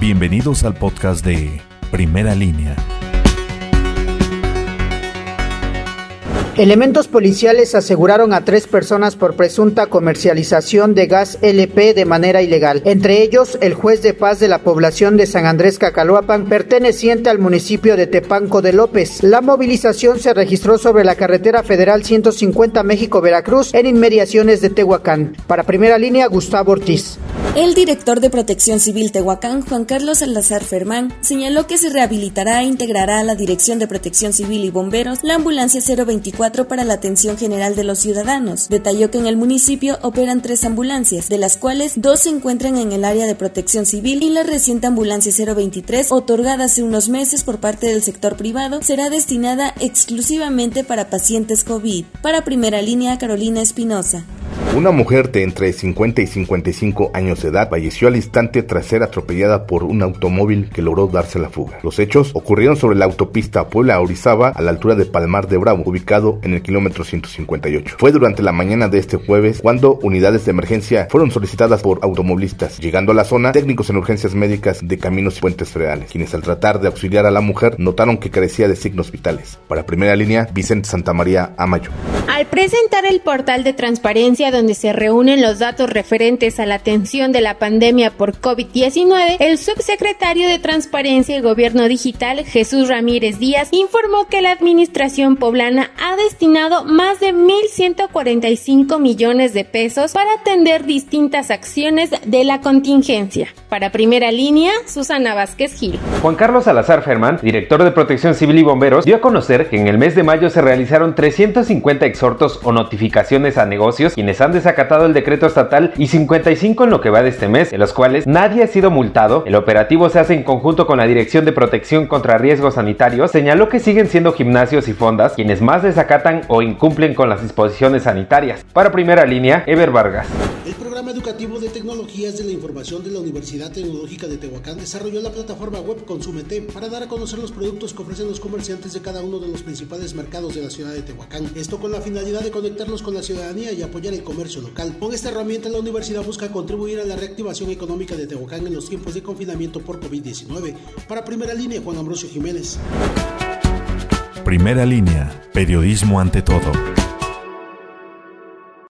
Bienvenidos al podcast de Primera Línea. Elementos policiales aseguraron a tres personas por presunta comercialización de gas LP de manera ilegal. Entre ellos, el juez de paz de la población de San Andrés Cacaloapan, perteneciente al municipio de Tepanco de López. La movilización se registró sobre la carretera federal 150 México-Veracruz en inmediaciones de Tehuacán. Para primera línea, Gustavo Ortiz. El director de Protección Civil Tehuacán, Juan Carlos Salazar Fermán, señaló que se rehabilitará e integrará a la Dirección de Protección Civil y Bomberos la ambulancia 024 para la atención general de los ciudadanos. Detalló que en el municipio operan tres ambulancias, de las cuales dos se encuentran en el área de protección civil y la reciente ambulancia 023, otorgada hace unos meses por parte del sector privado, será destinada exclusivamente para pacientes COVID. Para primera línea, Carolina Espinosa. Una mujer de entre 50 y 55 años de edad falleció al instante tras ser atropellada por un automóvil que logró darse la fuga. Los hechos ocurrieron sobre la autopista Puebla-Orizaba a la altura de Palmar de Bravo, ubicado en el kilómetro 158. Fue durante la mañana de este jueves cuando unidades de emergencia fueron solicitadas por automovilistas. Llegando a la zona, técnicos en urgencias médicas de caminos y puentes federales, quienes al tratar de auxiliar a la mujer notaron que carecía de signos vitales. Para primera línea, Vicente Santamaría Amayo. Al presentar el portal de transparencia donde se reúnen los datos referentes a la atención de la pandemia por COVID-19, el subsecretario de Transparencia y Gobierno Digital, Jesús Ramírez Díaz, informó que la administración poblana ha destinado más de 1.145 millones de pesos para atender distintas acciones de la contingencia. Para primera línea, Susana Vázquez Gil. Juan Carlos Salazar Fermán, director de Protección Civil y Bomberos, dio a conocer que en el mes de mayo se realizaron 350 exhortos o notificaciones a negocios quienes han desacatado el decreto estatal y 55 en lo que va de este mes, en los cuales nadie ha sido multado. El operativo se hace en conjunto con la Dirección de Protección contra Riesgos Sanitarios. Señaló que siguen siendo gimnasios y fondas quienes más desacatan o incumplen con las disposiciones sanitarias. Para primera línea, Ever Vargas. Programa educativo de tecnologías de la información de la Universidad Tecnológica de Tehuacán desarrolló la plataforma web Consumete para dar a conocer los productos que ofrecen los comerciantes de cada uno de los principales mercados de la ciudad de Tehuacán. Esto con la finalidad de conectarlos con la ciudadanía y apoyar el comercio local. Con esta herramienta la universidad busca contribuir a la reactivación económica de Tehuacán en los tiempos de confinamiento por COVID-19. Para primera línea, Juan Ambrosio Jiménez. Primera línea, periodismo ante todo.